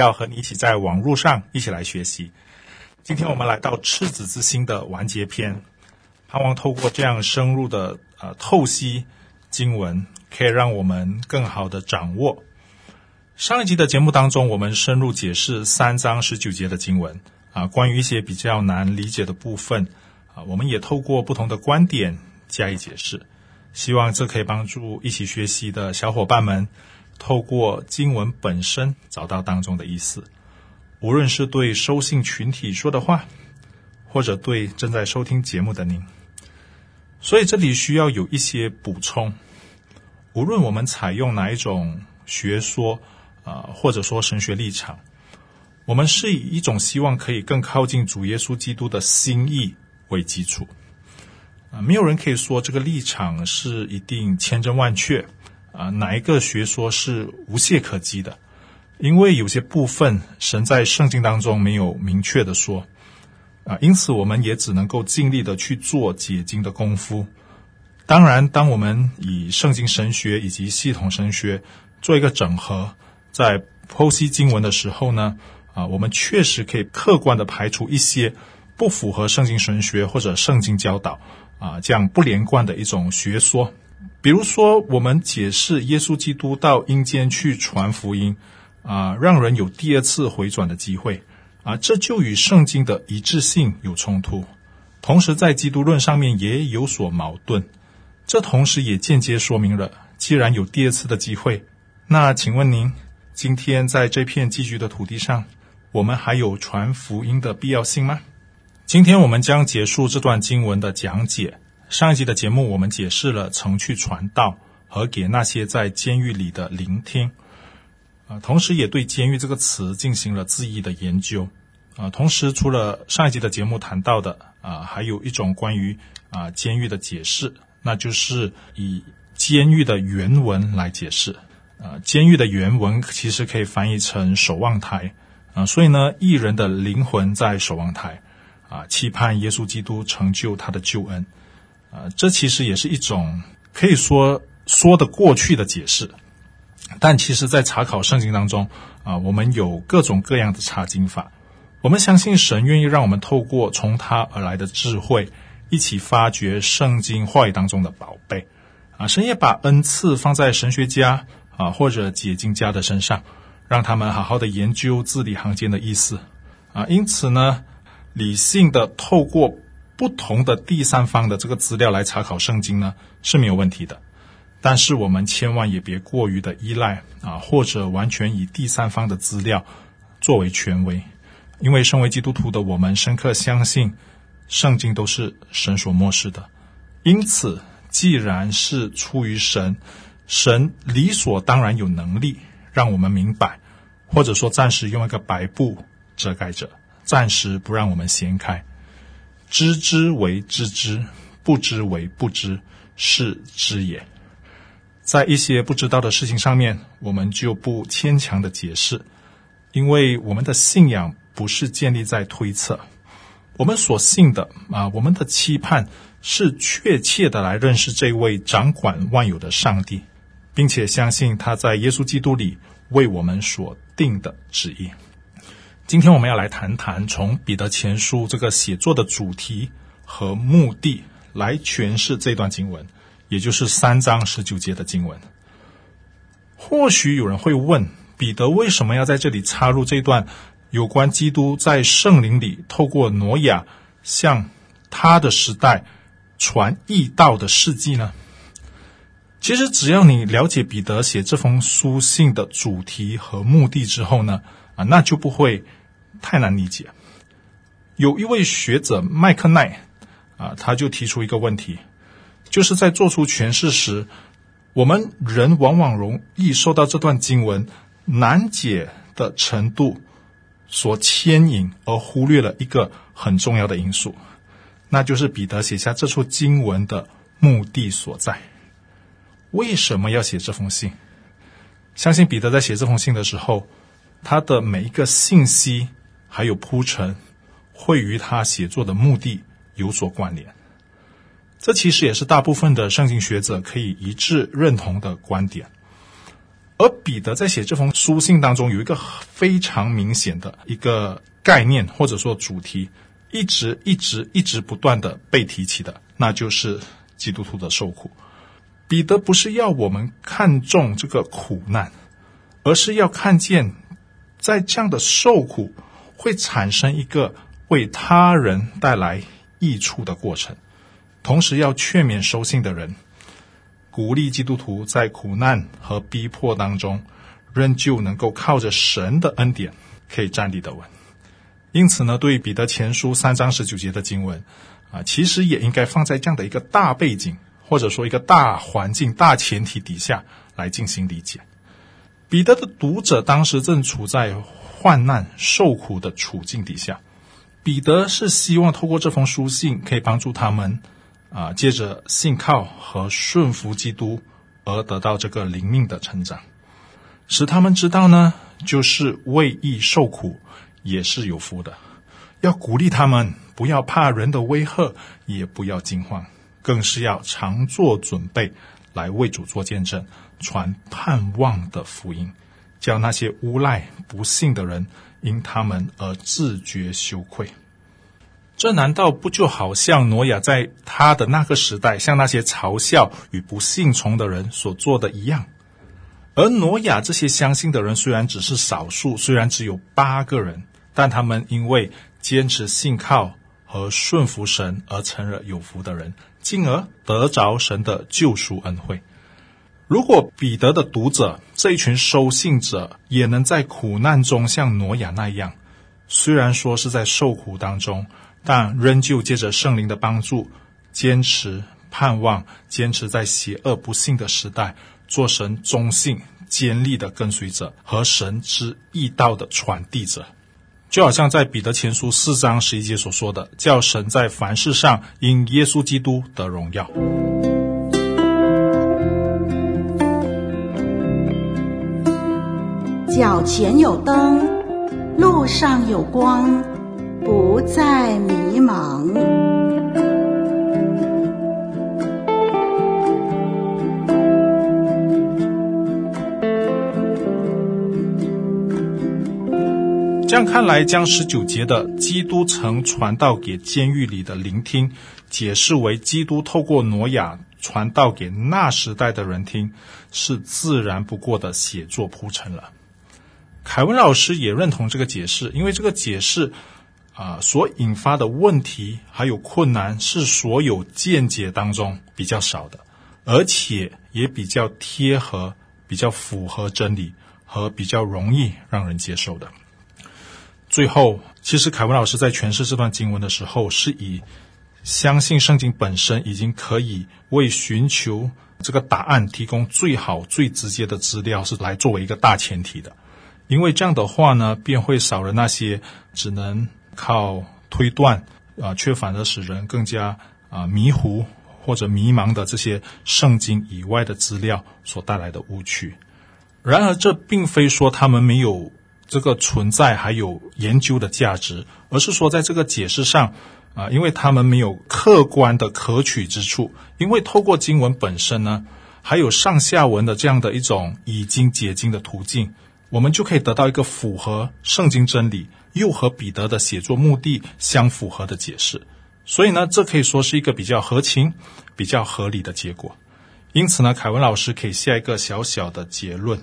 要和你一起在网络上一起来学习。今天我们来到赤子之心的完结篇，盼望透过这样深入的呃透析经文，可以让我们更好的掌握。上一集的节目当中，我们深入解释三章十九节的经文啊，关于一些比较难理解的部分啊，我们也透过不同的观点加以解释，希望这可以帮助一起学习的小伙伴们，透过经文本身找到当中的意思。无论是对收信群体说的话，或者对正在收听节目的您，所以这里需要有一些补充。无论我们采用哪一种学说。啊，或者说神学立场，我们是以一种希望可以更靠近主耶稣基督的心意为基础。啊，没有人可以说这个立场是一定千真万确。啊，哪一个学说是无懈可击的？因为有些部分神在圣经当中没有明确的说。啊，因此我们也只能够尽力的去做解经的功夫。当然，当我们以圣经神学以及系统神学做一个整合。在剖析经文的时候呢，啊，我们确实可以客观地排除一些不符合圣经神学或者圣经教导啊这样不连贯的一种学说。比如说，我们解释耶稣基督到阴间去传福音啊，让人有第二次回转的机会啊，这就与圣经的一致性有冲突，同时在基督论上面也有所矛盾。这同时也间接说明了，既然有第二次的机会，那请问您？今天在这片寄居的土地上，我们还有传福音的必要性吗？今天我们将结束这段经文的讲解。上一集的节目，我们解释了曾去传道和给那些在监狱里的聆听，啊，同时也对“监狱”这个词进行了字义的研究，啊，同时除了上一集的节目谈到的，啊，还有一种关于啊监狱的解释，那就是以监狱的原文来解释。啊，监狱的原文其实可以翻译成守望台。啊，所以呢，义人的灵魂在守望台啊，期盼耶稣基督成就他的救恩。啊，这其实也是一种可以说说得过去的解释，但其实，在查考圣经当中啊，我们有各种各样的查经法，我们相信神愿意让我们透过从他而来的智慧，一起发掘圣经话语当中的宝贝啊，神也把恩赐放在神学家。啊，或者解经家的身上，让他们好好的研究字里行间的意思啊。因此呢，理性的透过不同的第三方的这个资料来查考圣经呢是没有问题的。但是我们千万也别过于的依赖啊，或者完全以第三方的资料作为权威，因为身为基督徒的我们深刻相信圣经都是神所默示的。因此，既然是出于神。神理所当然有能力让我们明白，或者说暂时用一个白布遮盖着，暂时不让我们掀开。知之为知之，不知为不知，是知也。在一些不知道的事情上面，我们就不牵强的解释，因为我们的信仰不是建立在推测，我们所信的啊，我们的期盼是确切的来认识这位掌管万有的上帝。并且相信他在耶稣基督里为我们所定的旨意。今天我们要来谈谈从彼得前书这个写作的主题和目的来诠释这段经文，也就是三章十九节的经文。或许有人会问，彼得为什么要在这里插入这段有关基督在圣灵里透过挪亚向他的时代传义道的事迹呢？其实，只要你了解彼得写这封书信的主题和目的之后呢，啊，那就不会太难理解。有一位学者麦克奈啊，他就提出一个问题，就是在做出诠释时，我们人往往容易受到这段经文难解的程度所牵引，而忽略了一个很重要的因素，那就是彼得写下这处经文的目的所在。为什么要写这封信？相信彼得在写这封信的时候，他的每一个信息还有铺陈，会与他写作的目的有所关联。这其实也是大部分的圣经学者可以一致认同的观点。而彼得在写这封书信当中，有一个非常明显的一个概念，或者说主题，一直一直一直不断的被提起的，那就是基督徒的受苦。彼得不是要我们看重这个苦难，而是要看见，在这样的受苦会产生一个为他人带来益处的过程，同时要劝勉收信的人，鼓励基督徒在苦难和逼迫当中，仍旧能够靠着神的恩典可以站立得稳。因此呢，对彼得前书三章十九节的经文啊，其实也应该放在这样的一个大背景。或者说一个大环境、大前提底下来进行理解。彼得的读者当时正处在患难受苦的处境底下，彼得是希望透过这封书信可以帮助他们啊，借着信靠和顺服基督而得到这个灵命的成长，使他们知道呢，就是为义受苦也是有福的。要鼓励他们不要怕人的威吓，也不要惊慌。更是要常做准备，来为主做见证，传盼望的福音，叫那些诬赖不信的人因他们而自觉羞愧。这难道不就好像挪亚在他的那个时代，向那些嘲笑与不信从的人所做的一样？而挪亚这些相信的人虽然只是少数，虽然只有八个人，但他们因为坚持信靠和顺服神而成了有福的人。进而得着神的救赎恩惠。如果彼得的读者这一群收信者也能在苦难中像挪亚那样，虽然说是在受苦当中，但仍旧借着圣灵的帮助，坚持盼望，坚持在邪恶不幸的时代，做神忠信坚立的跟随者和神之义道的传递者。就好像在彼得前书四章十一节所说的，叫神在凡事上因耶稣基督得荣耀。脚前有灯，路上有光，不再迷茫。这样看来，将十九节的基督曾传道给监狱里的聆听，解释为基督透过挪亚传道给那时代的人听，是自然不过的写作铺陈了。凯文老师也认同这个解释，因为这个解释啊、所引发的问题还有困难，是所有见解当中比较少的，而且也比较贴合、比较符合真理和比较容易让人接受的。最后，其实凯文老师在诠释这段经文的时候，是以相信圣经本身已经可以为寻求这个答案提供最好、最直接的资料，是来作为一个大前提的。因为这样的话呢，便会少了那些只能靠推断啊，却反而使人更加啊迷糊或者迷茫的这些圣经以外的资料所带来的误区。然而，这并非说他们没有。这个存在还有研究的价值，而是说在这个解释上啊，因为他们没有客观的可取之处，因为透过经文本身呢，还有上下文的这样的一种已经解经的途径，我们就可以得到一个符合圣经真理又和彼得的写作目的相符合的解释。所以呢，这可以说是一个比较合情、比较合理的结果。因此呢，凯文老师可以下一个小小的结论。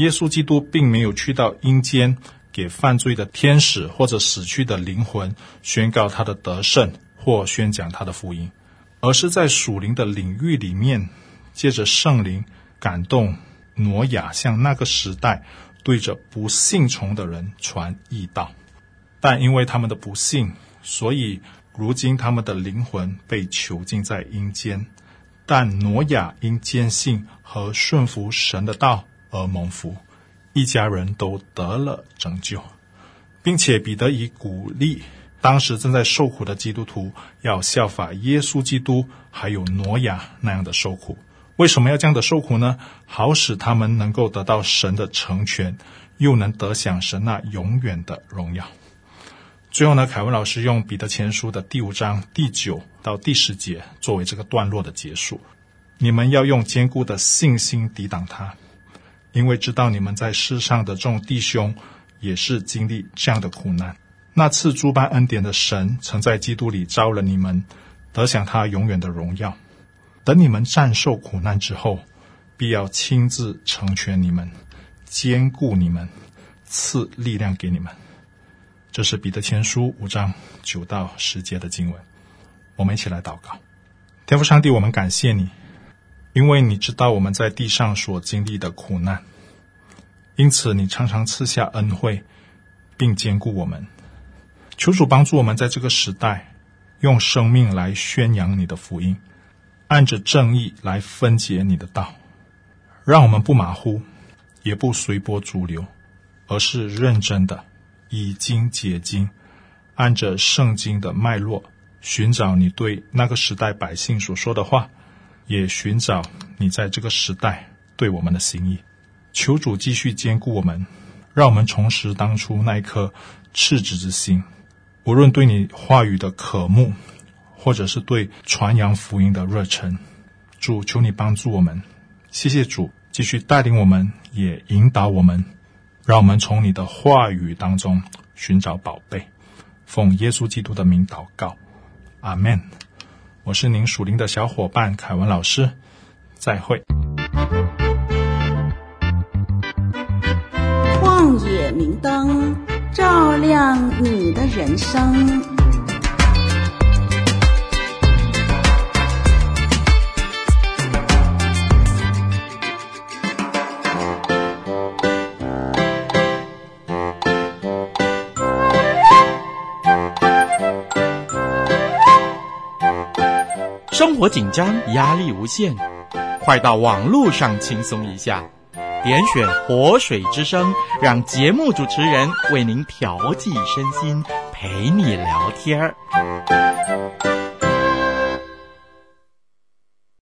耶稣基督并没有去到阴间，给犯罪的天使或者死去的灵魂宣告他的得胜或宣讲他的福音，而是在属灵的领域里面，借着圣灵感动挪亚，向那个时代对着不信从的人传义道。但因为他们的不信，所以如今他们的灵魂被囚禁在阴间。但挪亚因坚信和顺服神的道。而蒙福，一家人都得了拯救。并且彼得以鼓励当时正在受苦的基督徒要效法耶稣基督，还有挪亚那样的受苦。为什么要这样的受苦呢？好使他们能够得到神的成全，又能得享神那永远的荣耀。最后呢，凯文老师用彼得前书的第五章第九到第十节作为这个段落的结束。你们要用坚固的信心抵挡他，因为知道你们在世上的众弟兄也是经历这样的苦难。那赐诸般恩典的神，曾在基督里招了你们，得享他永远的荣耀。等你们战胜苦难之后，必要亲自成全你们，坚固你们，赐力量给你们。这是彼得前书五章九到十节的经文，我们一起来祷告。天父上帝，我们感谢你，因为你知道我们在地上所经历的苦难，因此你常常赐下恩惠，并兼顾我们。求主帮助我们在这个时代，用生命来宣扬你的福音，按着正义来分解你的道，让我们不马虎，也不随波逐流，而是认真的。以经解经，按着圣经的脉络寻找你对那个时代百姓所说的话，也寻找你在这个时代对我们的心意。求主继续坚固我们，让我们重拾当初那一颗赤子之心。无论对你话语的渴慕，或者是对传扬福音的热忱，主求你帮助我们。谢谢主，继续带领我们，也引导我们。让我们从你的话语当中寻找宝贝，奉耶稣基督的名祷告，阿门。我是您属灵的小伙伴凯文老师，再会。旷野明灯，照亮你的人生。生活紧张，压力无限，快到网络上轻松一下，点选活水之声，让节目主持人为您调剂身心，陪你聊天儿。